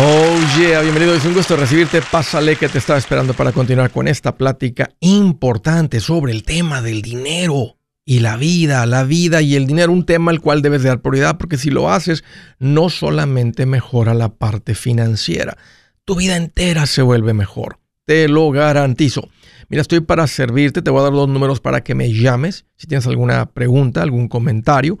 Oh yeah, bienvenido, es un gusto recibirte. Pásale que te estaba esperando para continuar con esta plática importante sobre el tema del dinero y la vida, la vida y el dinero, un tema al cual debes dar prioridad porque si lo haces, no solamente mejora la parte financiera, tu vida entera se vuelve mejor. Te lo garantizo. Mira, estoy para servirte, te voy a dar dos números para que me llames si tienes alguna pregunta, algún comentario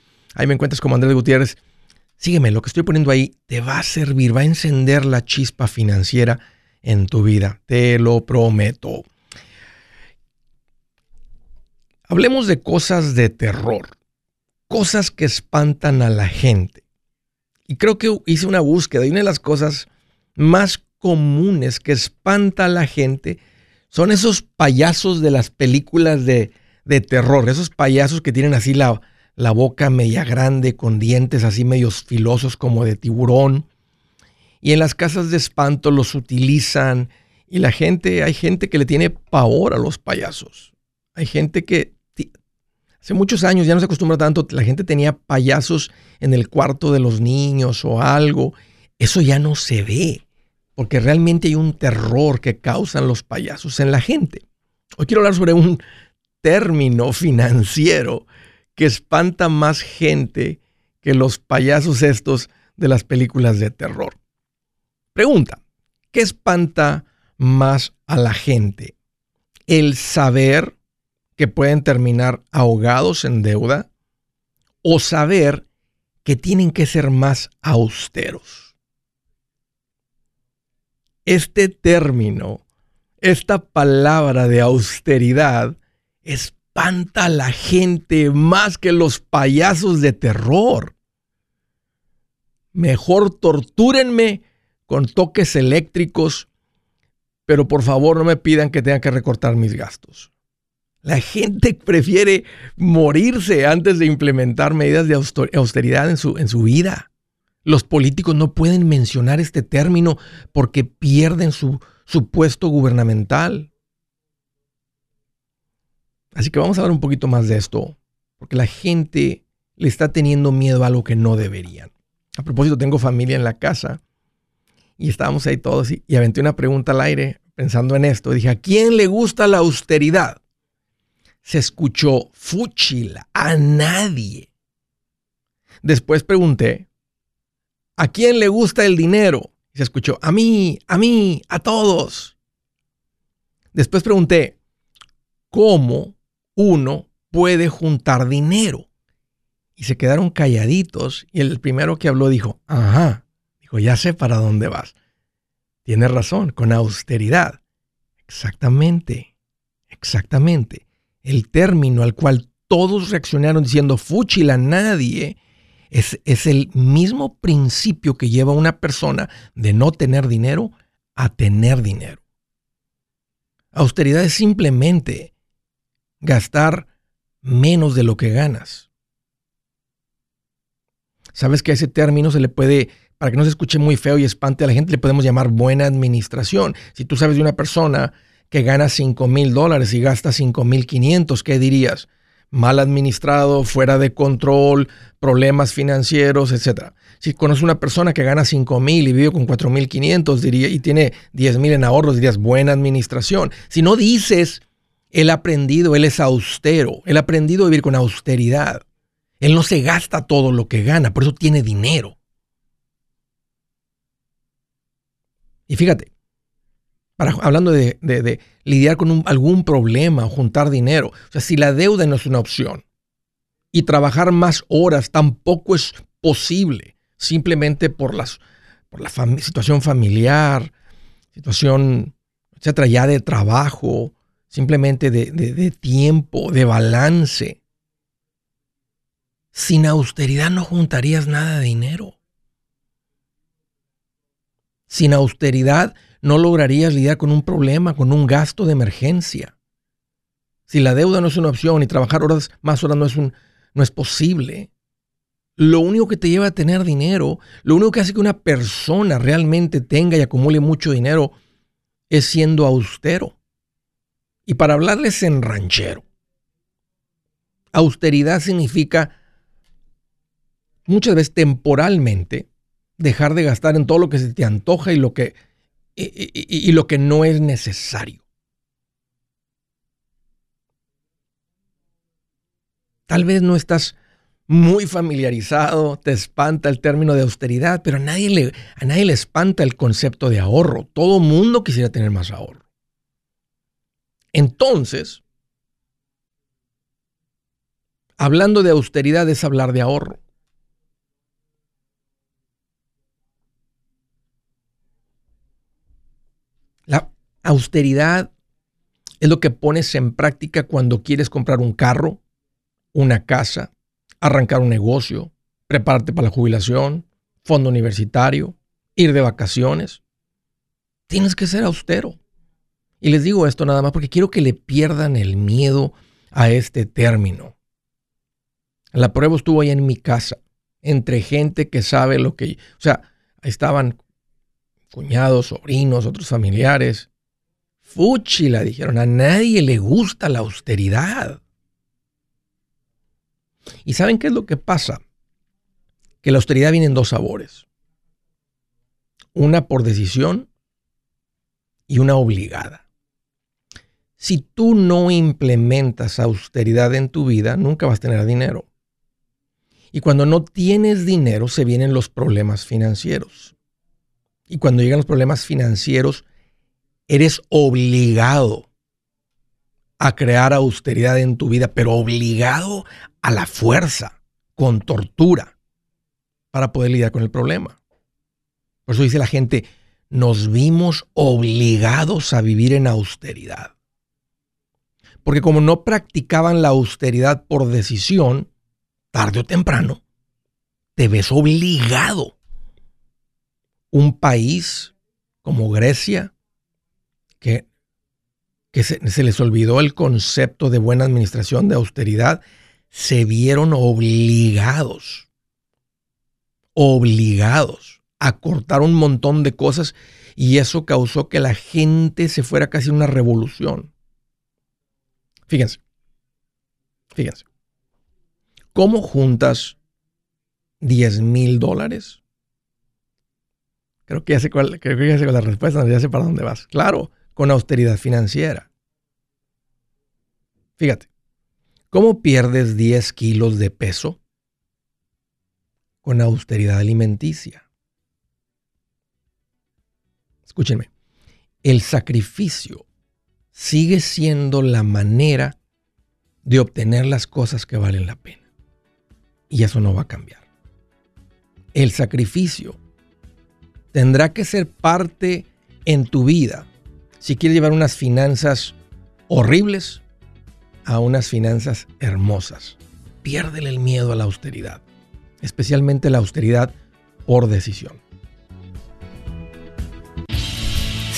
Ahí me encuentras como Andrés Gutiérrez. Sígueme, lo que estoy poniendo ahí te va a servir, va a encender la chispa financiera en tu vida, te lo prometo. Hablemos de cosas de terror, cosas que espantan a la gente. Y creo que hice una búsqueda y una de las cosas más comunes que espanta a la gente son esos payasos de las películas de, de terror, esos payasos que tienen así la, la boca media grande con dientes así medios filosos como de tiburón. Y en las casas de espanto los utilizan y la gente, hay gente que le tiene pavor a los payasos. Hay gente que hace muchos años ya no se acostumbra tanto, la gente tenía payasos en el cuarto de los niños o algo. Eso ya no se ve, porque realmente hay un terror que causan los payasos en la gente. Hoy quiero hablar sobre un término financiero que espanta más gente que los payasos estos de las películas de terror. Pregunta, ¿qué espanta más a la gente? ¿El saber que pueden terminar ahogados en deuda o saber que tienen que ser más austeros? Este término, esta palabra de austeridad, es espanta a la gente más que los payasos de terror. Mejor tortúrenme con toques eléctricos, pero por favor no me pidan que tenga que recortar mis gastos. La gente prefiere morirse antes de implementar medidas de austeridad en su, en su vida. Los políticos no pueden mencionar este término porque pierden su, su puesto gubernamental. Así que vamos a hablar un poquito más de esto, porque la gente le está teniendo miedo a lo que no deberían. A propósito, tengo familia en la casa y estábamos ahí todos y, aventé una pregunta al aire pensando en esto. Dije, ¿a quién le gusta la austeridad? Se escuchó fúchila, a nadie. Después pregunté, ¿a quién le gusta el dinero? Y se escuchó, a mí, a mí, a todos. Después pregunté, ¿cómo uno puede juntar dinero. Y se quedaron calladitos y el primero que habló dijo, ajá, dijo, ya sé para dónde vas. Tienes razón, con austeridad. Exactamente, exactamente. El término al cual todos reaccionaron diciendo fúchila nadie es, es el mismo principio que lleva a una persona de no tener dinero a tener dinero. Austeridad es simplemente gastar menos de lo que ganas. Sabes que a ese término se le puede, para que no se escuche muy feo y espante a la gente, le podemos llamar buena administración. Si tú sabes de una persona que gana 5 mil dólares y gasta 5 mil 500, ¿qué dirías? Mal administrado, fuera de control, problemas financieros, etc. Si conoces una persona que gana 5 mil y vive con 4 mil 500 diría, y tiene 10 mil en ahorros, dirías buena administración. Si no dices él ha aprendido, él es austero, él ha aprendido a vivir con austeridad. Él no se gasta todo lo que gana, por eso tiene dinero. Y fíjate, para, hablando de, lidiar con algún problema o juntar dinero, o sea, si la deuda no es una opción y trabajar más horas tampoco es posible, simplemente por, las, la situación familiar, situación, etcétera, ya de trabajo, simplemente de, tiempo, de balance. Sin austeridad no juntarías nada de dinero. Sin austeridad no lograrías lidiar con un problema, con un gasto de emergencia. Si la deuda no es una opción y trabajar horas más horas no es, un, no es posible, lo único que te lleva a tener dinero, lo único que hace que una persona realmente tenga y acumule mucho dinero es siendo austero. Y para hablarles en ranchero, austeridad significa muchas veces temporalmente dejar de gastar en todo lo que se te antoja y lo que, y, lo que no es necesario. Tal vez no estás muy familiarizado, te espanta el término de austeridad, pero a nadie le, a nadie le espanta el concepto de ahorro. Todo mundo quisiera tener más ahorro. Entonces, hablando de austeridad es hablar de ahorro. La austeridad es lo que pones en práctica cuando quieres comprar un carro, una casa, arrancar un negocio, prepararte para la jubilación, fondo universitario, ir de vacaciones. Tienes que ser austero. Y les digo esto nada más porque quiero que le pierdan el miedo a este término. La prueba estuvo ahí en mi casa, entre gente que sabe lo que... O sea, estaban cuñados, sobrinos, otros familiares. Fuchi, la dijeron, a nadie le gusta la austeridad. ¿Y saben qué es lo que pasa? Que la austeridad viene en dos sabores. Una por decisión y una obligada. Si tú no implementas austeridad en tu vida, nunca vas a tener dinero. Y cuando no tienes dinero, se vienen los problemas financieros. Y cuando llegan los problemas financieros, eres obligado a crear austeridad en tu vida, pero obligado a la fuerza, con tortura, para poder lidiar con el problema. Por eso dice la gente, nos vimos obligados a vivir en austeridad. Porque como no practicaban la austeridad por decisión, tarde o temprano, te ves obligado un país como Grecia, que, que se, se, les olvidó el concepto de buena administración, de austeridad, se vieron obligados, obligados a cortar un montón de cosas y eso causó que la gente se fuera casi una revolución. Fíjense, fíjense, ¿cómo juntas 10 mil dólares? Creo que ya sé cuál, creo que ya sé cuál la respuesta, ya sé para dónde vas. Claro, con austeridad financiera. Fíjate, ¿cómo pierdes 10 kilos de peso? Con austeridad alimenticia. Escúchenme, el sacrificio sigue siendo la manera de obtener las cosas que valen la pena. Y eso no va a cambiar. El sacrificio tendrá que ser parte en tu vida si quieres llevar unas finanzas horribles a unas finanzas hermosas. Piérdele el miedo a la austeridad, especialmente la austeridad por decisión.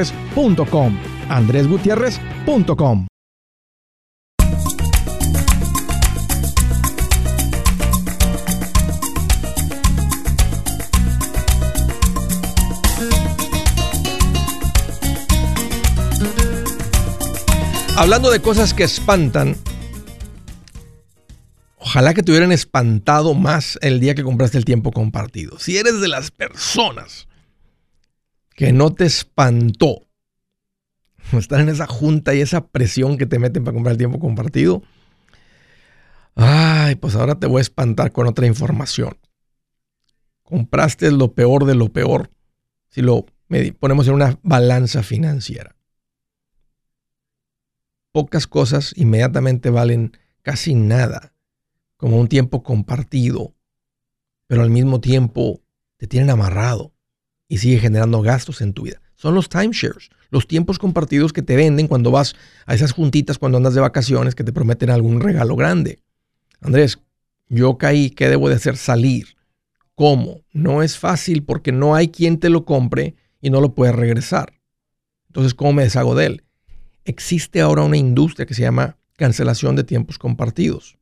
andresgutierrez.com. andresgutierrez.com. Hablando de cosas que espantan, Ojalá que te hubieran espantado más el día que compraste el tiempo compartido. Si eres de las personas que no te espantó estar en esa junta y esa presión que te meten para comprar el tiempo compartido, ay, pues ahora te voy a espantar con otra información. Compraste lo peor de lo peor si lo ponemos en una balanza financiera. Pocas cosas inmediatamente valen casi nada como un tiempo compartido, pero al mismo tiempo te tienen amarrado y sigue generando gastos en tu vida. Son los timeshares, los tiempos compartidos que te venden cuando vas a esas juntitas, cuando andas de vacaciones, que te prometen algún regalo grande. Andrés, yo caí, ¿qué debo de hacer? Salir. ¿Cómo? No es fácil porque no hay quien te lo compre y no lo puedes regresar. Entonces, ¿cómo me deshago de él? Existe ahora una industria que se llama cancelación de tiempos compartidos.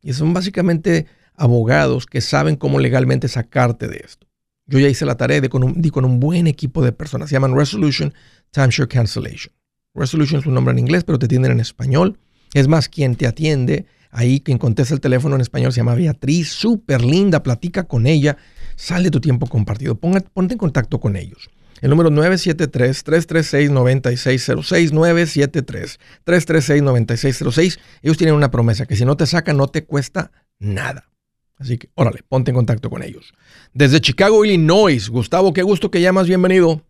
Y son básicamente abogados que saben cómo legalmente sacarte de esto. Yo ya hice la tarea de con un, con un buen equipo de personas. Se llaman Resolution Timeshare Cancellation. Resolution es un nombre en inglés, pero te atienden en español. Es más, quien te atiende ahí, quien contesta el teléfono en español, se llama Beatriz, súper linda, platica con ella, sale tu tiempo compartido. ponte en contacto con ellos. El número 973-336-9606, 973-336-9606. Ellos tienen una promesa que si no te sacan no te cuesta nada. Así que, órale, ponte en contacto con ellos. Desde Chicago, Illinois, Gustavo, qué gusto que llamas, bienvenido.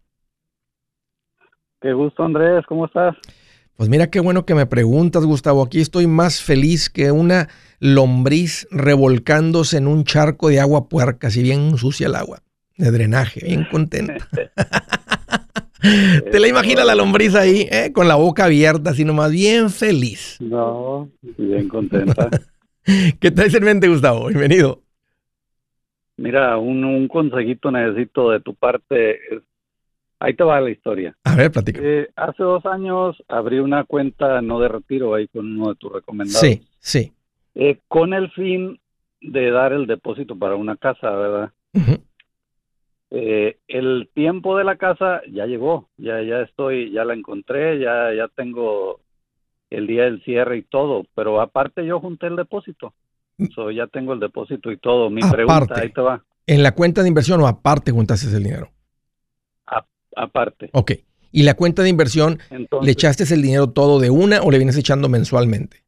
Qué gusto, Andrés, ¿cómo estás? Pues mira qué bueno que me preguntas, Gustavo. Aquí estoy más feliz que una lombriz revolcándose en un charco de agua puerca, si bien sucia el agua de drenaje, bien contenta. ¿Te la imaginas la lombriz ahí, eh? con la boca abierta, así nomás, bien feliz? No, bien contenta. ¿Qué traes en mente, Gustavo? Bienvenido. Mira, un, un consejito necesito de tu parte. Ahí te va la historia. A ver, platica. Eh, hace dos años abrí una cuenta no de retiro ahí con uno de tus recomendados. Sí, sí. Eh, con el fin de dar el depósito para una casa, ¿verdad? Eh, el tiempo de la casa ya llegó, ya ya estoy, ya la encontré, ya ya tengo el día del cierre y todo, pero aparte yo junté el depósito. So, ya tengo el depósito y todo. Mi pregunta, ahí te va. ¿En la cuenta de inversión o aparte juntaste el dinero? aparte. Ok. ¿Y la cuenta de inversión, le echaste el dinero todo de una o le vienes echando mensualmente?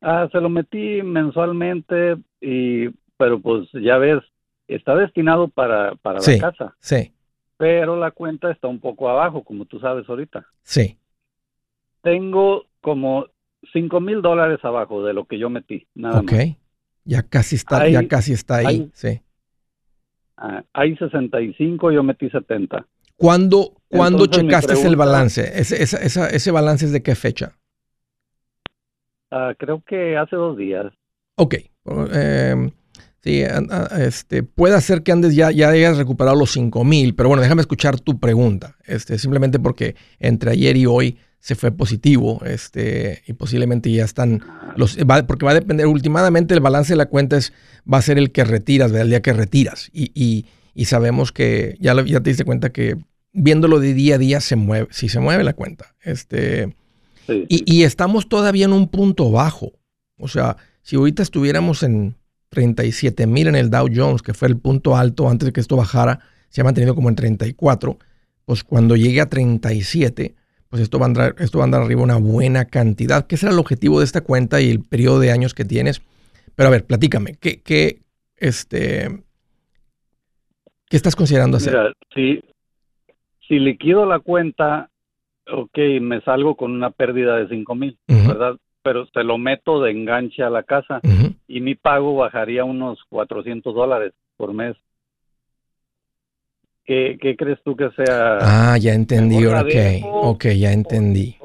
Ah, se lo metí mensualmente y, pero pues ya ves, está destinado para, para la casa. Sí. Pero la cuenta está un poco abajo, como tú sabes ahorita. Sí. Tengo como cinco mil dólares abajo de lo que yo metí, nada Ok. Ya casi está, ya casi está ahí, sí. Ah, hay 65, yo metí 70. ¿Cuándo, ¿cuándo checaste el balance? Ese, ese balance es de qué fecha? Ah, creo que hace dos días. Ok. Eh, Sí, este, puede ser que andes ya, ya hayas recuperado los 5 mil, pero bueno, déjame escuchar tu pregunta. Este, simplemente porque entre ayer y hoy se fue positivo, este, y posiblemente ya están los, porque va a depender, últimamente el balance de la cuenta es, va a ser el que retiras, el día que retiras. Y, y, y sabemos que ya, ya te diste cuenta que viéndolo de día a día se mueve, si se mueve la cuenta. Este, y, estamos todavía en un punto bajo. O sea, si ahorita estuviéramos en 37 mil en el Dow Jones, que fue el punto alto antes de que esto bajara, se ha mantenido como en 34, pues cuando llegue a 37, pues esto va a andar, esto va a andar arriba una buena cantidad, que será el objetivo de esta cuenta y el periodo de años que tienes. Pero a ver, platícame, ¿qué, qué, este, ¿qué estás considerando hacer? Mira, si, si liquido la cuenta, ok, me salgo con una pérdida de 5 mil, ¿verdad? Pero se lo meto de enganche a la casa y mi pago bajaría unos 400 dólares por mes. ¿Qué, crees tú que sea? Ah, ya entendí, ok, ok, ya entendí.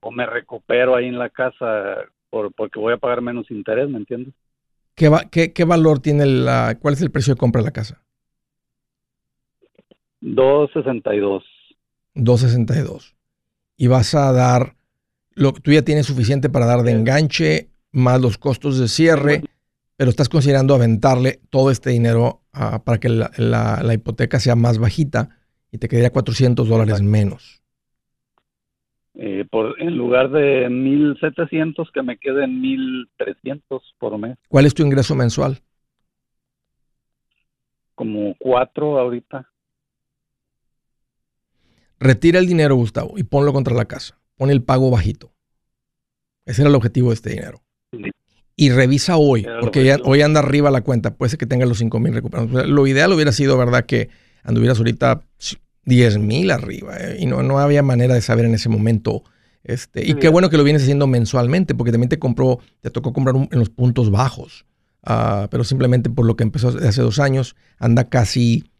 O, me recupero ahí en la casa por, porque voy a pagar menos interés, ¿me entiendes? ¿Qué, qué, qué valor tiene la, cuál es el precio de compra de la casa? 262. 262 y vas a dar, lo, tú ya tienes suficiente para dar de enganche, más los costos de cierre, pero estás considerando aventarle todo este dinero ah, para que la, hipoteca sea más bajita y te quedaría 400 dólares menos. Eh, por, en lugar de 1.700, que me queden 1.300 por mes. ¿Cuál es tu ingreso mensual? Como cuatro ahorita. Retira el dinero, Gustavo, y ponlo contra la casa. Pon el pago bajito. Ese era el objetivo de este dinero. Y revisa hoy, porque hoy anda arriba la cuenta. Puede ser que tenga los 5 mil recuperados. Lo ideal hubiera sido, ¿verdad?, que anduvieras ahorita 10 mil arriba. ¿eh? Y no, no había manera de saber en ese momento. Este, y qué bueno que lo vienes haciendo mensualmente, porque también te compró, te tocó comprar en los puntos bajos. Ah, pero simplemente por lo que empezó hace dos años, anda casi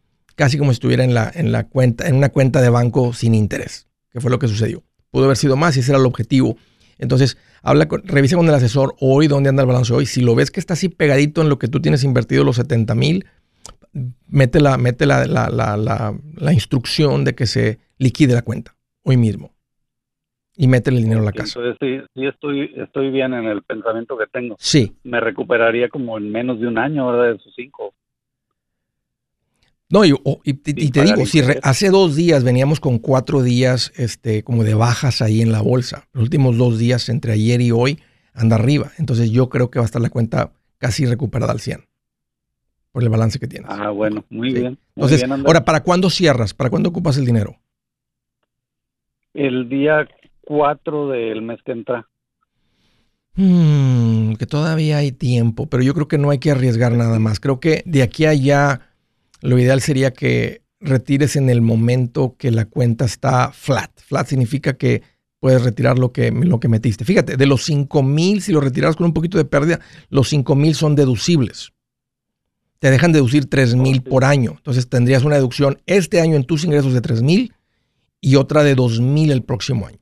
casi como si estuviera en, la, en, la cuenta, en una cuenta de banco sin interés, que fue lo que sucedió. Pudo haber sido más y ese era el objetivo. Entonces, habla revisa con el asesor hoy dónde anda el balance hoy. Si lo ves que está así pegadito en lo que tú tienes invertido, los 70 mil, mete, la, mete la, la, instrucción de que se liquide la cuenta hoy mismo y métele el dinero a la casa. Entonces, sí, estoy, estoy bien en el pensamiento que tengo. Sí. Me recuperaría como en menos de un año, ¿verdad? De esos cinco. No, y, te digo, si hace dos días veníamos con cuatro días este, como de bajas ahí en la bolsa, los últimos dos días entre ayer y hoy anda arriba. Entonces yo creo que va a estar la cuenta casi recuperada al 100 por el balance que tienes. Ah, bueno, muy bien. Entonces, ahora, ¿para cuándo cierras? ¿Para cuándo ocupas el dinero? El día 4 del mes que entra. Hmm, que todavía hay tiempo, pero yo creo que no hay que arriesgar nada más. Creo que de aquí a allá lo ideal sería que retires en el momento que la cuenta está flat. Flat significa que puedes retirar lo que, lo que metiste. Fíjate, de los 5 mil, si lo retiras con un poquito de pérdida, los 5 mil son deducibles. Te dejan deducir 3 mil por año. Entonces tendrías una deducción este año en tus ingresos de 3 mil y otra de 2 mil el próximo año.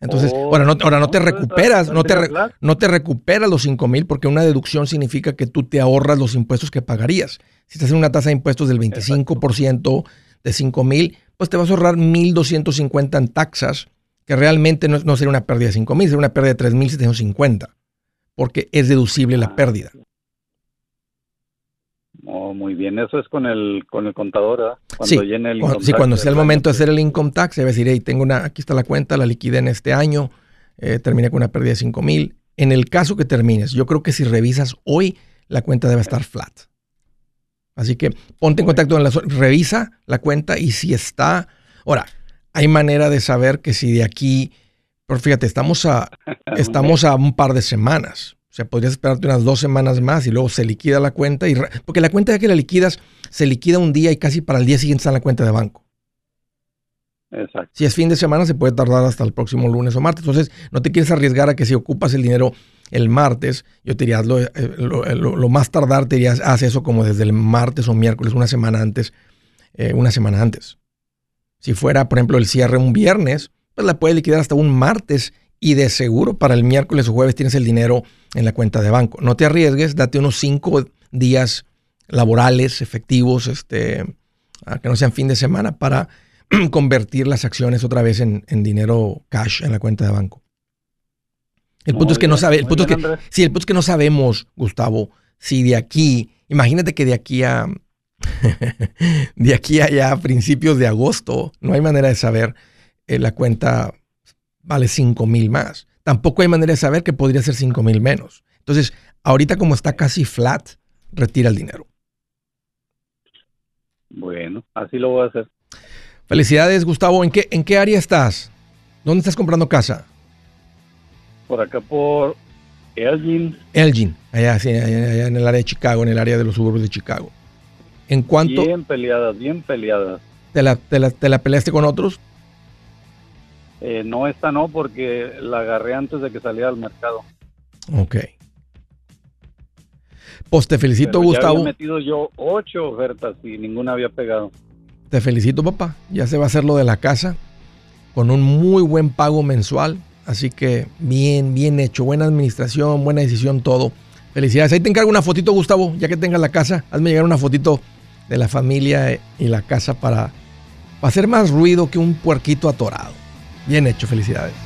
Entonces, oh, ahora, no, ahora no te recuperas, no te, no te recuperas los 5 mil porque una deducción significa que tú te ahorras los impuestos que pagarías. Si estás en una tasa de impuestos del 25% de 5 mil, pues te vas a ahorrar 1.250 en taxas, que realmente no, no sería una pérdida de 5 mil, sería una pérdida de 3.750, porque es deducible la ah, pérdida. Oh, muy bien, eso es con el, con el contador, ¿verdad? Cuando sí, llene el cuando, sí, cuando sea el momento de hacer el income tax, a decir, hey, tengo una, aquí está la cuenta, la liquidé en este año, eh, terminé con una pérdida de 5 mil. En el caso que termines, yo creo que si revisas hoy, la cuenta debe estar flat. Así que ponte en contacto con la revisa la cuenta y si está. Ahora, hay manera de saber que si de aquí, pero fíjate, estamos a, estamos a un par de semanas. O sea, podrías esperarte unas dos semanas más y luego se liquida la cuenta. Y, porque la cuenta ya que la liquidas, se liquida un día y casi para el día siguiente está en la cuenta de banco. Exacto. Si es fin de semana, se puede tardar hasta el próximo lunes o martes. Entonces, no te quieres arriesgar a que si ocupas el dinero el martes, yo te diría, lo, eh, lo, más tardar te diría, haz eso como desde el martes o miércoles, una semana antes, eh, una semana antes. Si fuera, por ejemplo, el cierre un viernes, pues la puedes liquidar hasta un martes y de seguro para el miércoles o jueves tienes el dinero en la cuenta de banco. No te arriesgues, date unos cinco días laborales, efectivos, este, que no sean fin de semana, para convertir las acciones otra vez en dinero cash en la cuenta de banco. El punto es que no sabe, el punto es que, sí, el punto es que no sabemos, Gustavo, si de aquí, imagínate que de aquí a de aquí a allá a principios de agosto, no hay manera de saber eh, la cuenta vale 5 mil más. Tampoco hay manera de saber que podría ser 5 mil menos. Entonces, ahorita como está casi flat, retira el dinero. Bueno, así lo voy a hacer. Felicidades, Gustavo. ¿En qué, en qué área estás? ¿Dónde estás comprando casa? Por acá por Elgin. Elgin, allá, sí, allá, en el área de Chicago, en el área de los suburbios de Chicago. ¿En cuánto? Bien peleadas, bien peleadas. ¿Te la, te la, te la peleaste con otros? Eh, no, esta no, porque la agarré antes de que saliera al mercado. Ok. Pues te felicito, Gustavo. Ya había metido yo ocho ofertas y ninguna había pegado. Te felicito, papá. Ya se va a hacer lo de la casa con un muy buen pago mensual. Así que bien, bien hecho. Buena administración, buena decisión, todo. Felicidades. Ahí te encargo una fotito, Gustavo, ya que tengas la casa. Hazme llegar una fotito de la familia y la casa para, para hacer más ruido que un puerquito atorado. Bien hecho, felicidades.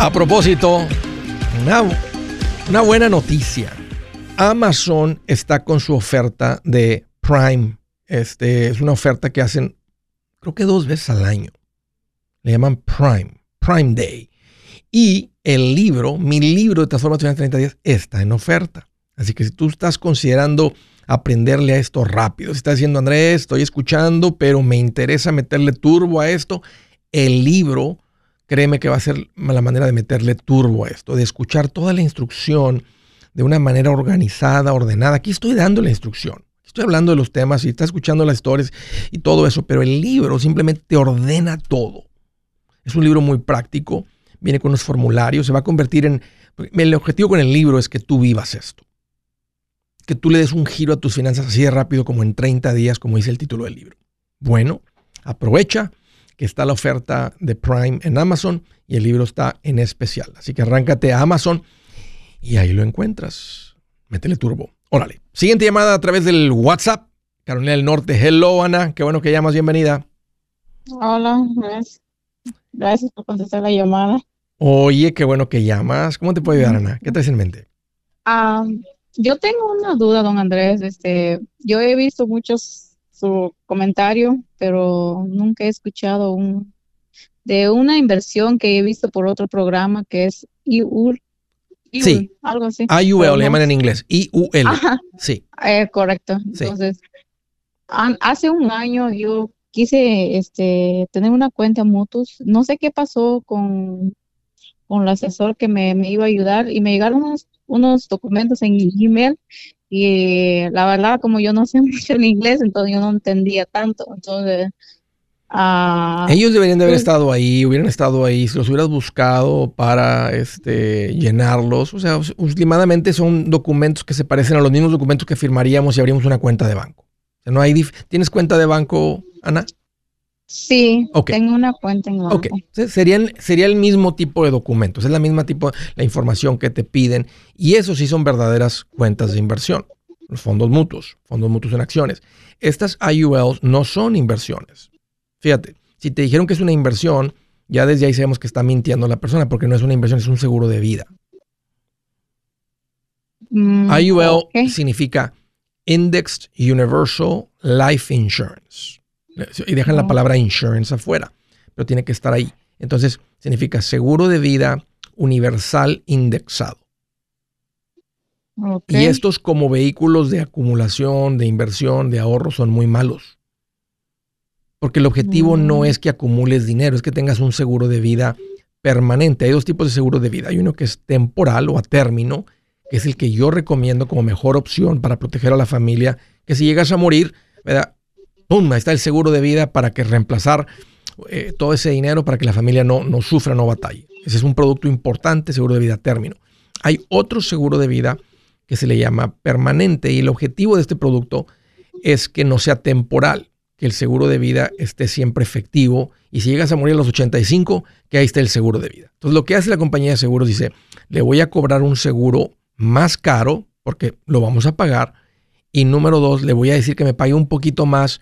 A propósito, una, buena noticia. Amazon está con su oferta de Prime. Este, es una oferta que hacen, creo que dos veces al año. Le llaman Prime, Prime Day. Y el libro, mi libro de Transformación en 30 días, está en oferta. Así que si tú estás considerando aprenderle a esto rápido, si estás diciendo, Andrés, estoy escuchando, pero me interesa meterle turbo a esto, el libro créeme que va a ser la manera de meterle turbo a esto, de escuchar toda la instrucción de una manera organizada, ordenada. Aquí estoy dando la instrucción. Estoy hablando de los temas y está escuchando las historias y todo eso, pero el libro simplemente te ordena todo. Es un libro muy práctico, viene con unos formularios, se va a convertir en... El objetivo con el libro es que tú vivas esto. Que tú le des un giro a tus finanzas así de rápido como en 30 días, como dice el título del libro. Bueno, aprovecha, que está la oferta de Prime en Amazon y el libro está en especial. Así que arráncate a Amazon y ahí lo encuentras. Métele turbo. Órale. Siguiente llamada a través del WhatsApp. Carolina del Norte. Hello, Ana. Qué bueno que llamas. Bienvenida. Hola, gracias. Gracias por contestar la llamada. Oye, qué bueno que llamas. ¿Cómo te puedo ayudar, Ana? ¿Qué traes en mente? Ah, yo tengo una duda, don Andrés. Este, yo he visto muchos su comentario, pero nunca he escuchado un de una inversión que he visto por otro programa que es IUL. sí, algo así. IUL, le llaman en inglés, IUL. Sí. Eh, correcto. Entonces, hace un año yo quise este, tener una cuenta Mutus. No sé qué pasó con, con el asesor que me, me iba a ayudar y me llegaron unos, unos documentos en el email y la verdad, como yo no sé mucho el inglés, entonces yo no entendía tanto. Entonces, uh, ellos deberían de haber pues estado ahí, hubieran estado ahí, si los hubieras buscado para este, llenarlos. O sea, últimamente son documentos que se parecen a los mismos documentos que firmaríamos si abrimos una cuenta de banco. O sea, no hay ¿Tienes cuenta de banco, Ana? Sí, tengo una cuenta en banco. Ok, serían, sería el mismo tipo de documentos, es la misma tipo, la información que te piden y eso sí son verdaderas cuentas de inversión, los fondos mutuos, fondos mutuos en acciones. Estas IULs no son inversiones. Fíjate, si te dijeron que es una inversión, ya desde ahí sabemos que está mintiendo la persona porque no es una inversión, es un seguro de vida. Mm, IUL significa Indexed Universal Life Insurance y dejan la palabra insurance afuera, pero tiene que estar ahí. Entonces, significa seguro de vida universal indexado. Y estos como vehículos de acumulación, de inversión, de ahorro son muy malos. Porque el objetivo no mm. es que acumules dinero, es que tengas un seguro de vida permanente. Hay dos tipos de seguro de vida. Hay uno que es temporal o a término, que es el que yo recomiendo como mejor opción para proteger a la familia, que si llegas a morir, ¿verdad? ¡Pum! Ahí está el seguro de vida para que reemplazar eh, todo ese dinero para que la familia no, no sufra, no batalle. Ese es un producto importante, seguro de vida término. Hay otro seguro de vida que se le llama permanente y el objetivo de este producto es que no sea temporal, que el seguro de vida esté siempre efectivo y si llegas a morir a los 85, que ahí esté el seguro de vida. Entonces lo que hace la compañía de seguros dice, le voy a cobrar un seguro más caro porque lo vamos a pagar y número dos, le voy a decir que me pague un poquito más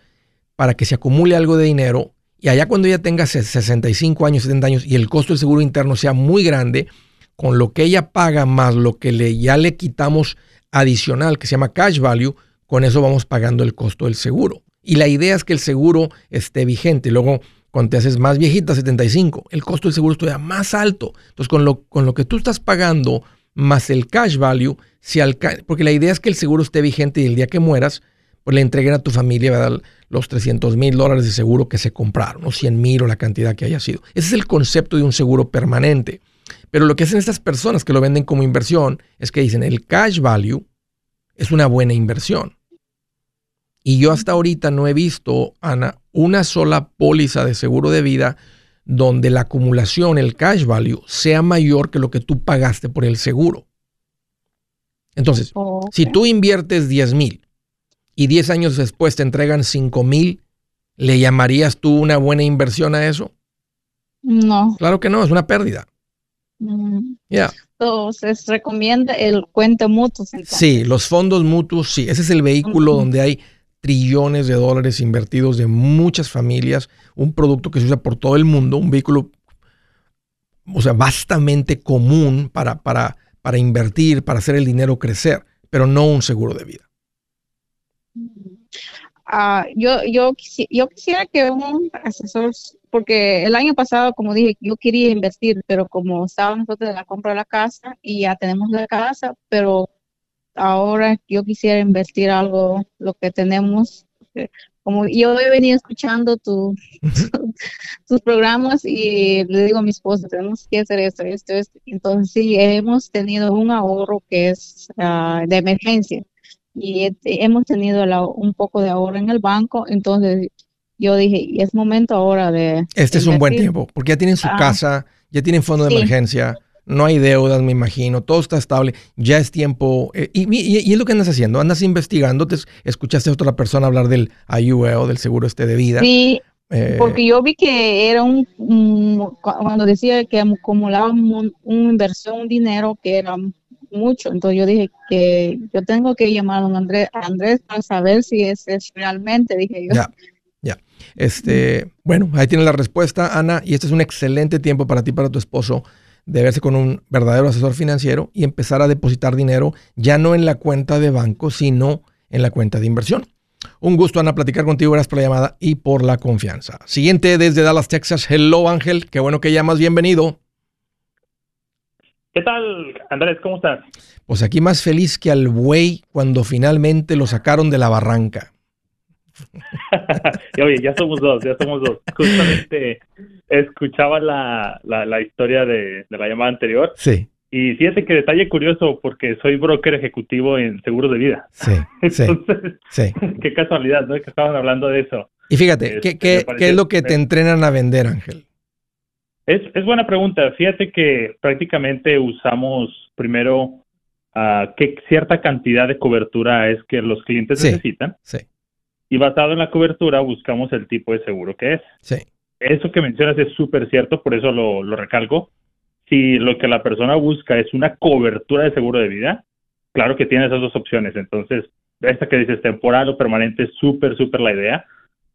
para que se acumule algo de dinero y allá cuando ella tenga 65 años, 70 años y el costo del seguro interno sea muy grande, con lo que ella paga más lo que le, ya le quitamos adicional, que se llama cash value, con eso vamos pagando el costo del seguro. Y la idea es que el seguro esté vigente. Luego, cuando te haces más viejita, 75, el costo del seguro todavía más alto. Entonces, con lo, con lo que tú estás pagando más el cash value, si porque la idea es que el seguro esté vigente y el día que mueras, pues le entreguen a tu familia ¿verdad? los 300 mil dólares de seguro que se compraron, o 100 mil o la cantidad que haya sido. Ese es el concepto de un seguro permanente. Pero lo que hacen estas personas que lo venden como inversión es que dicen el cash value es una buena inversión. Y yo hasta ahorita no he visto, Ana, una sola póliza de seguro de vida donde la acumulación, el cash value, sea mayor que lo que tú pagaste por el seguro. Entonces, si tú inviertes 10 mil y 10 años después te entregan 5 mil, ¿le llamarías tú una buena inversión a eso? No. Claro que no, es una pérdida. Mm. Ya. Entonces, recomienda el cuento mutuo. Sí, los fondos mutuos, sí. Ese es el vehículo donde hay trillones de dólares invertidos de muchas familias, un producto que se usa por todo el mundo, un vehículo, o sea, vastamente común para, para, para invertir, para hacer el dinero crecer, pero no un seguro de vida. Ah, yo, yo, yo quisiera que un asesor, porque el año pasado, como dije, yo quería invertir, pero como estábamos nosotros de la compra de la casa y ya tenemos la casa, pero ahora yo quisiera invertir algo, lo que tenemos. Como yo he venido escuchando tu, tus programas y le digo a mi esposa, tenemos que hacer esto, esto, esto. Entonces sí, hemos tenido un ahorro que es ah, de emergencia y hemos tenido un poco de ahorro en el banco, entonces yo dije, es momento ahora de... Este es un buen tiempo, porque ya tienen su ah. casa, ya tienen fondo de emergencia, no hay deudas, me imagino, todo está estable, ya es tiempo. Eh, y, es lo que andas haciendo, andas investigando, te escuchaste a otra persona hablar del IUE o del seguro este de vida. Sí, eh, porque yo vi que era un, cuando decía que acumulaba una inversión, un dinero que era mucho. Entonces yo dije que yo tengo que llamar a don Andrés, Andrés para saber si es, es realmente, dije yo. Ya, ya. Este, bueno, ahí tiene la respuesta, Ana, y este es un excelente tiempo para ti, para tu esposo, de verse con un verdadero asesor financiero y empezar a depositar dinero ya no en la cuenta de banco, sino en la cuenta de inversión. Un gusto, Ana, platicar contigo. Gracias por la llamada y por la confianza. Siguiente desde Dallas, Texas. Hello, Ángel. Qué bueno que llamas. Bienvenido. ¿Qué tal, Andrés? ¿Cómo estás? Pues aquí más feliz que al buey cuando finalmente lo sacaron de la barranca. Oye, ya somos dos, ya somos dos. Justamente escuchaba la, la, historia de, la llamada anterior. Sí. Y fíjate que detalle curioso, porque soy broker ejecutivo en seguros de vida. Sí, Entonces, sí. Qué casualidad, ¿no? Que estaban hablando de eso. Y fíjate, ¿qué, qué, ¿qué es lo que te entrenan a vender, Ángel? Es, es buena pregunta. Fíjate que prácticamente usamos primero uh, qué cierta cantidad de cobertura es que los clientes necesitan. Sí. Y basado en la cobertura buscamos el tipo de seguro que es. Sí. Eso que mencionas es súper cierto, por eso lo, lo recalco. Si lo que la persona busca es una cobertura de seguro de vida, claro que tiene esas dos opciones. Entonces, esta que dices temporal o permanente es súper, súper la idea.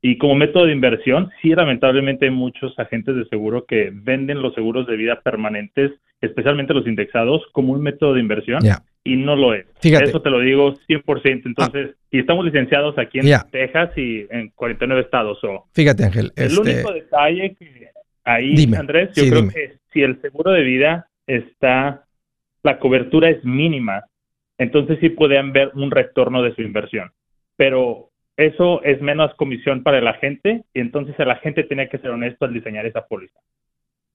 Y como método de inversión, sí, lamentablemente hay muchos agentes de seguro que venden los seguros de vida permanentes, especialmente los indexados, como un método de inversión. Y no lo es. Eso te lo digo 100%. Entonces, y estamos licenciados aquí en Texas y en 49 estados. o Fíjate, Ángel. El único este detalle que ahí, Andrés, yo creo que si el seguro de vida está, la cobertura es mínima, entonces sí pueden ver un retorno de su inversión. Pero eso es menos comisión para el agente y entonces el agente tiene que ser honesto al diseñar esa póliza.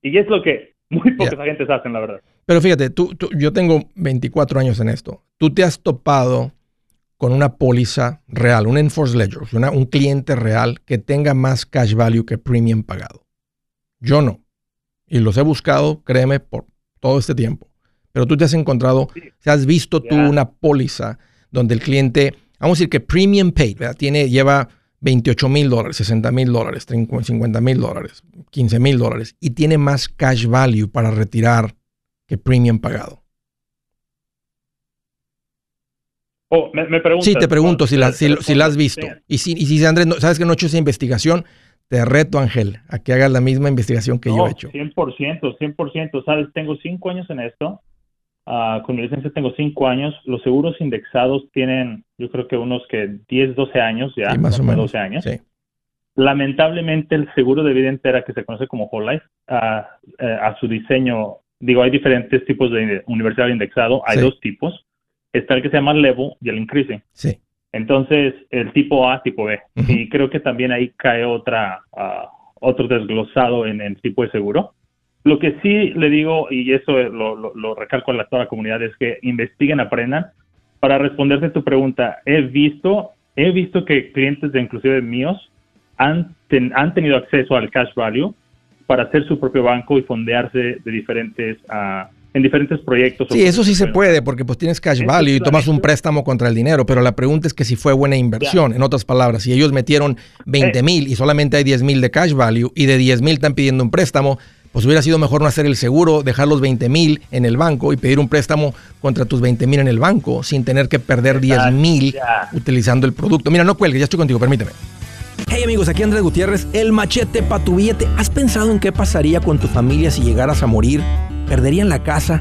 Y es lo que muy pocos agentes hacen, la verdad. Pero fíjate, tú, yo tengo 24 años en esto. Tú te has topado con una póliza real, un enforced ledger, un cliente real que tenga más cash value que premium pagado. Yo no. Y los he buscado, créeme, por todo este tiempo. Pero tú te has encontrado, si has visto tú una póliza donde el cliente, vamos a decir que premium paid, Tiene, lleva 28 mil dólares, 60 mil dólares, 50 mil dólares, 15 mil dólares y tiene más cash value para retirar que premium pagado. Oh, me, sí, te pregunto si la, si, has visto. Y si, y si Andrés, no, sabes que no he hecho esa investigación, te reto, Ángel, a que hagas la misma investigación que yo he hecho. 100%, 100%. Sabes, tengo cinco años en esto. Ah, con mi licencia tengo cinco años. Los seguros indexados tienen, yo creo que unos que 10, 12 años ya. más o menos. 12 años. Lamentablemente, el seguro de vida entera, que se conoce como Whole Life, ah, eh, a su diseño, digo, hay diferentes tipos de universal indexado. Hay dos tipos. Está el que se llama Level y el Increasing. Sí. Entonces, el tipo A, tipo B. Y creo que también ahí cae otra, ah, otro desglosado en el tipo de seguro. Lo que sí le digo, y eso lo, lo, recalco a toda la comunidad, es que investiguen, aprendan. Para responderte tu pregunta, he visto, he visto que clientes de inclusive míos han, han tenido acceso al cash value para hacer su propio banco y fondearse de diferentes uh, en diferentes proyectos. Sí, eso sí se puede, porque pues tienes cash value y tomas un préstamo contra el dinero, pero la pregunta es que si fue buena inversión, en otras palabras, si ellos metieron 20 eh. mil y solamente hay 10 mil de cash value y de 10 mil están pidiendo un préstamo, pues hubiera sido mejor no hacer el seguro, dejar los 20 mil en el banco y pedir un préstamo contra tus 20 mil en el banco sin tener que perder 10 mil utilizando el producto. Mira, no cuelgue, ya estoy contigo, permíteme. Hey amigos, aquí Andrés Gutiérrez, el machete para tu billete. ¿Has pensado en qué pasaría con tu familia si llegaras a morir? perderían la casa.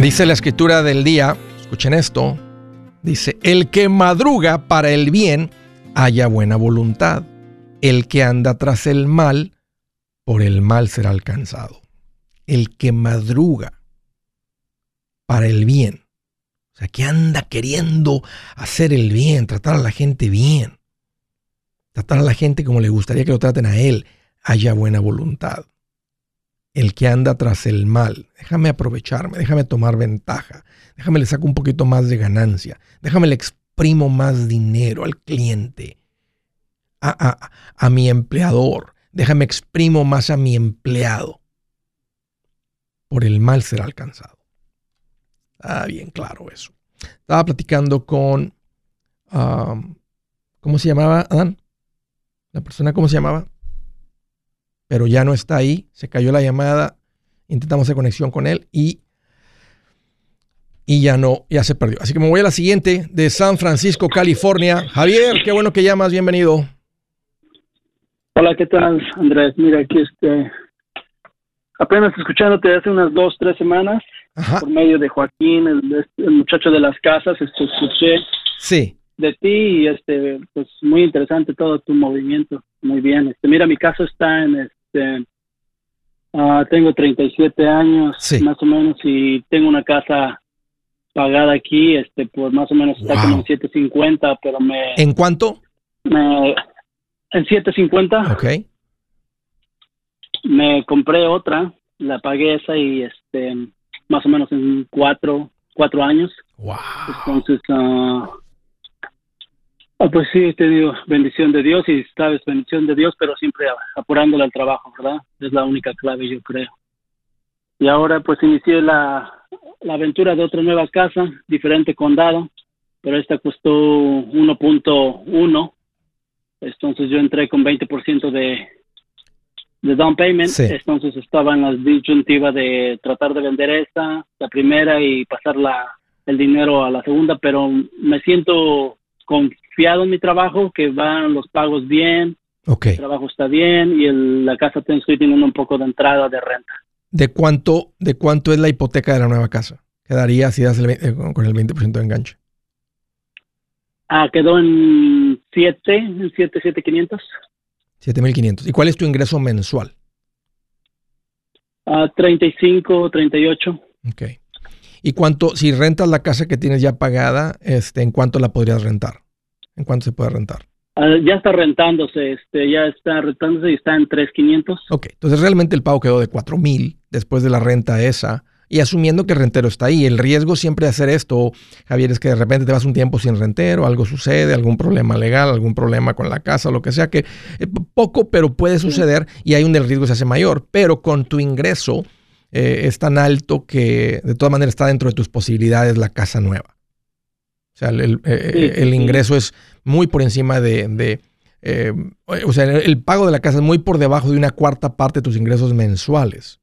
Dice la escritura del día, escuchen esto, dice, el que madruga para el bien, haya buena voluntad. El que anda tras el mal, por el mal será alcanzado. El que madruga para el bien, o sea, que anda queriendo hacer el bien, tratar a la gente bien, tratar a la gente como le gustaría que lo traten a él, haya buena voluntad el que anda tras el mal. Déjame aprovecharme, déjame tomar ventaja, déjame le saco un poquito más de ganancia, déjame le exprimo más dinero al cliente, a, a mi empleador, déjame exprimo más a mi empleado. Por el mal será alcanzado. Ah, bien claro eso. Estaba platicando con, ¿cómo se llamaba, Adán? La persona, ¿cómo se llamaba? pero ya no está ahí, se cayó la llamada, intentamos hacer conexión con él y, y ya no, ya se perdió. Así que me voy a la siguiente de San Francisco, California. Javier, qué bueno que llamas, bienvenido. Hola, ¿qué tal, Andrés? Mira, aquí este, apenas escuchándote hace unas dos, tres semanas, por medio de Joaquín, el, muchacho de las casas, este, escuché sí. de ti y este, pues muy interesante todo tu movimiento. Muy bien, este, mira, mi caso está en este, uh, tengo 37 años más o menos y tengo una casa pagada aquí, este, pues más o menos está como en 750, pero me... ¿En cuánto? Me, En 750. Ok. Me compré otra, la pagué esa y este, más o menos en cuatro, cuatro años. Wow. Entonces, uh, pues sí, te digo, bendición de Dios y sabes, bendición de Dios, pero siempre apurándole al trabajo, ¿verdad? Es la única clave, yo creo. Y ahora pues inicié la, la aventura de otra nueva casa, diferente condado, pero esta costó 1.1. Entonces yo entré con 20% de, de down payment. Entonces estaba en la disyuntiva de tratar de vender esta, la primera, y pasar la, el dinero a la segunda, pero me siento confiado en mi trabajo, que van los pagos bien, okay. el trabajo está bien y el, la casa estoy teniendo un poco de entrada de renta. ¿De cuánto, ¿De cuánto es la hipoteca de la nueva casa? Quedaría si das el, con el 20% de enganche. Ah, quedó en 7, en 7, 7500. 7500. ¿Y cuál es tu ingreso mensual? Ah, 35, 38. Ok. ¿Y cuánto, si rentas la casa que tienes ya pagada, este, en cuánto la podrías rentar? ¿En cuánto se puede rentar? Ah, ya está rentándose, este, ya está rentándose y está en 3,500. Ok, entonces realmente el pago quedó de 4,000 después de la renta esa. Y asumiendo que el rentero está ahí, el riesgo siempre de hacer esto, Javier, es que de repente te vas un tiempo sin rentero, algo sucede, algún problema legal, algún problema con la casa, lo que sea, que eh, poco, pero puede suceder y ahí donde el riesgo se hace mayor. Pero con tu ingreso eh, es tan alto que de todas maneras está dentro de tus posibilidades la casa nueva. O sea, el, eh, ingreso es muy por encima de, eh, o sea, el pago de la casa es muy por debajo de una cuarta parte de tus ingresos mensuales.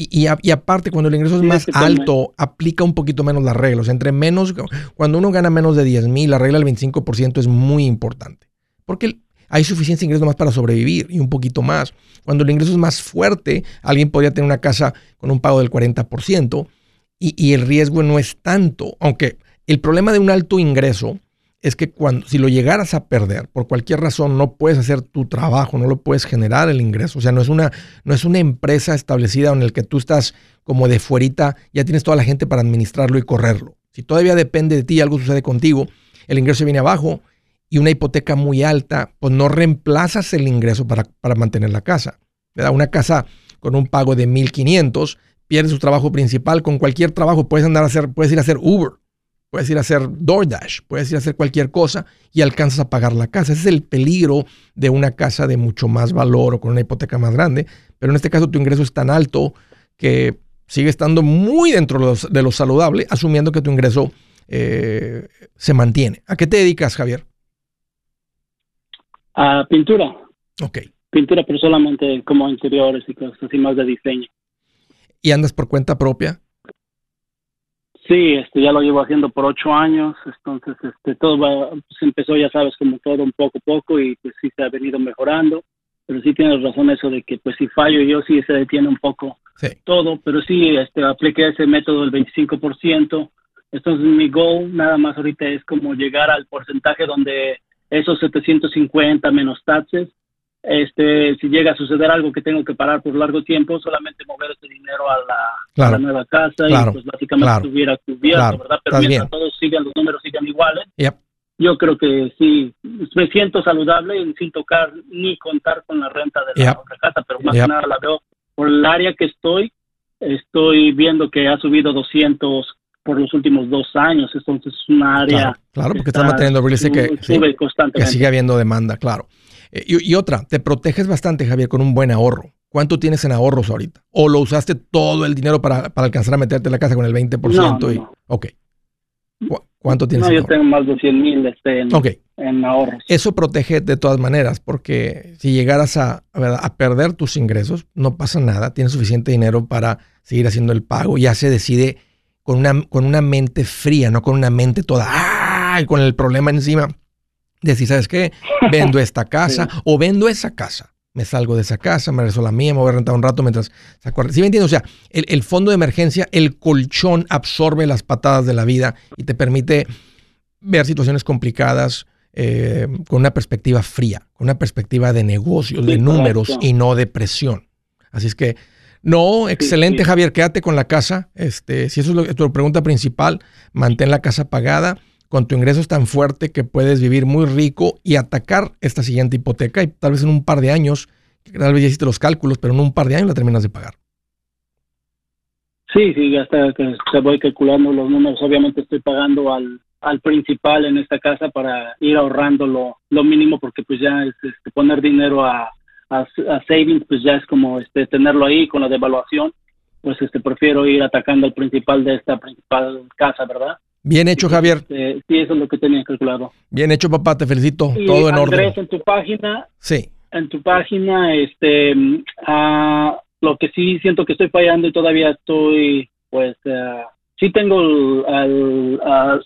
Y, y, aparte, cuando el ingreso es más alto, aplica un poquito menos las reglas. Entre menos, cuando uno gana menos de 10 mil, la regla del 25% es muy importante. Porque hay suficiente ingreso más para sobrevivir y un poquito más. Cuando el ingreso es más fuerte, alguien podría tener una casa con un pago del 40% y, y el riesgo no es tanto. Aunque el problema de un alto ingreso es que cuando, si lo llegaras a perder, por cualquier razón, no puedes hacer tu trabajo, no lo puedes generar el ingreso. O sea, no es una, no es una empresa establecida en la que tú estás como de fuerita, ya tienes toda la gente para administrarlo y correrlo. Si todavía depende de ti y algo sucede contigo, el ingreso viene abajo y una hipoteca muy alta, pues no reemplazas el ingreso para, para mantener la casa. ¿verdad? Una casa con un pago de 1.500, pierde su trabajo principal, con cualquier trabajo puedes andar a hacer, puedes ir a hacer Uber Puedes ir a hacer DoorDash, puedes ir a hacer cualquier cosa y alcanzas a pagar la casa. Ese es el peligro de una casa de mucho más valor o con una hipoteca más grande. Pero en este caso tu ingreso es tan alto que sigue estando muy dentro de lo, saludable, asumiendo que tu ingreso eh, se mantiene. ¿A qué te dedicas, Javier? A pintura. Ok. Pintura, pero solamente como interiores y cosas así más de diseño. ¿Y andas por cuenta propia? Sí, este, ya lo llevo haciendo por ocho años, entonces este, todo va, pues empezó, ya sabes, como todo un poco a poco y pues sí se ha venido mejorando, pero sí tienes razón eso de que pues si fallo yo sí se detiene un poco todo, pero sí este, apliqué ese método del 25%, entonces mi goal nada más ahorita es como llegar al porcentaje donde esos 750 menos taxes este, si llega a suceder algo que tengo que parar por largo tiempo, solamente mover ese dinero a la, nueva casa y pues básicamente estuviera cubierto, ¿verdad? Pero mientras todos sigan, los números sigan iguales, yo creo que sí, me siento saludable sin tocar ni contar con la renta de la otra casa, pero más que nada la veo por el área que estoy, estoy viendo que ha subido 200 por los últimos dos años, entonces es una área... Claro, porque está manteniendo que, que sigue habiendo demanda, claro. Eh, y, otra, te proteges bastante, Javier, con un buen ahorro. ¿Cuánto tienes en ahorros ahorita? ¿O lo usaste todo el dinero para, alcanzar a meterte en la casa con el 20%? No, y, Ok. ¿Cuánto tienes? No, yo tengo más de 100 mil este, en, ahorros. Eso protege de todas maneras, porque si llegaras a, a, perder tus ingresos, no pasa nada. Tienes suficiente dinero para seguir haciendo el pago. Ya se decide con una, con una mente fría, no con una mente toda, ¡ay! con el problema encima decir, ¿sabes qué? Vendo esta casa o vendo esa casa. Me salgo de esa casa, me regreso a la mía, me voy a rentar un rato mientras saco. ¿Sí me entiendes? O sea, el, fondo de emergencia, el colchón absorbe las patadas de la vida y te permite ver situaciones complicadas eh, con una perspectiva fría, con una perspectiva de negocios, de números y no de presión. Así es que, no, excelente Javier, quédate con la casa. Este, si eso es, lo, tu pregunta principal, mantén la casa pagada con tu ingreso es tan fuerte que puedes vivir muy rico y atacar esta siguiente hipoteca y tal vez en un par de años, tal vez ya hiciste los cálculos, pero en un par de años la terminas de pagar. Sí, sí, hasta que se voy calculando los números, obviamente estoy pagando al, al principal en esta casa para ir ahorrando lo, lo mínimo porque pues ya es este, poner dinero a, a, savings pues ya es como este tenerlo ahí con la devaluación. Pues este prefiero ir atacando al principal de esta principal casa verdad bien hecho Javier este, sí eso es lo que tenía calculado bien hecho papá te felicito todo en Andrés, orden en tu página sí en tu página este ah, lo que sí siento que estoy fallando y todavía estoy pues ah, sí tengo el,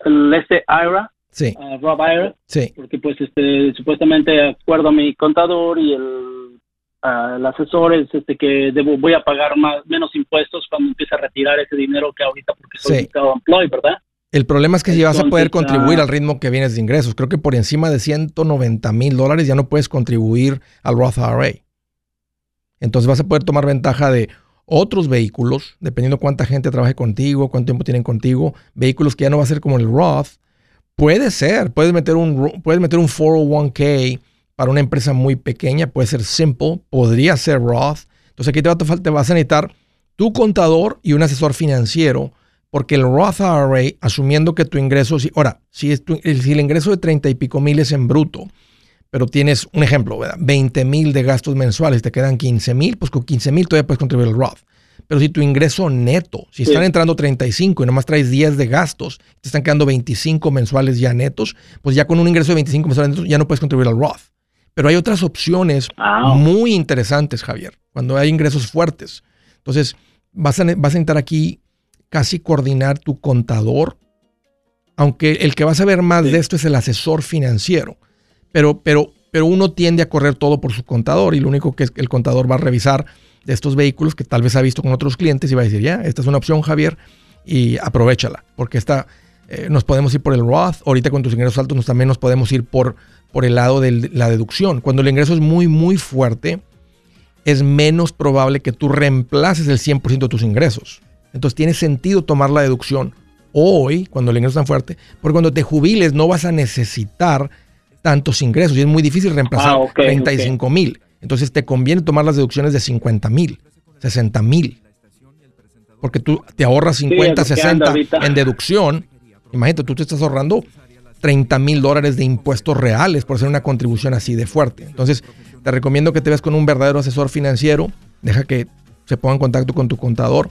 el, este IRA, sí. Rob IRA, sí. porque pues este supuestamente acuerdo a mi contador y el, el asesor es este que debo voy a pagar más menos impuestos cuando empiece a retirar ese dinero que ahorita porque soy sí. employee, ¿verdad? El problema es que si vas a poder contribuir al ritmo que vienes de ingresos, creo que por encima de 190 mil dólares ya no puedes contribuir al Roth IRA. Entonces vas a poder tomar ventaja de otros vehículos, dependiendo cuánta gente trabaje contigo, cuánto tiempo tienen contigo, vehículos que ya no va a ser como el Roth. Puede ser, puedes meter un, puedes meter un 401k para una empresa muy pequeña, puede ser Simple, podría ser Roth. Entonces aquí te, va a, te vas a necesitar tu contador y un asesor financiero, porque el Roth IRA, asumiendo que tu ingreso, si, ahora, si, es si el ingreso de 30 y pico mil es en bruto, pero tienes un ejemplo, ¿verdad? 20 mil de gastos mensuales, te quedan 15 mil, pues con 15 mil todavía puedes contribuir al Roth. Pero si tu ingreso neto, si están entrando 35 y nomás traes 10 de gastos, te están quedando 25 mensuales ya netos, pues ya con un ingreso de 25 mensuales netos ya no puedes contribuir al Roth. Pero hay otras opciones muy interesantes, Javier, cuando hay ingresos fuertes. Entonces, vas a, vas a necesitar aquí casi coordinar tu contador, aunque el que va a saber más de esto es el asesor financiero pero, pero, pero uno tiende a correr todo por su contador y lo único que el contador va a revisar de estos vehículos que tal vez ha visto con otros clientes y va a decir, ya, esta es una opción, Javier, y aprovechala, porque esta, eh, nos podemos ir por el Roth, ahorita con tus ingresos altos nos, también nos podemos ir por, por el lado de la deducción. Cuando el ingreso es muy, muy fuerte, es menos probable que tú reemplaces el 100% de tus ingresos. Entonces tiene sentido tomar la deducción hoy, cuando el ingreso es tan fuerte, porque cuando te jubiles no vas a necesitar tantos ingresos y es muy difícil reemplazar 35 ah, mil. Entonces te conviene tomar las deducciones de 50 mil, 60 mil. Porque tú te ahorras 50, 60 en deducción. Imagínate, tú te estás ahorrando 30 mil dólares de impuestos reales por hacer una contribución así de fuerte. Entonces, te recomiendo que te veas con un verdadero asesor financiero. Deja que se ponga en contacto con tu contador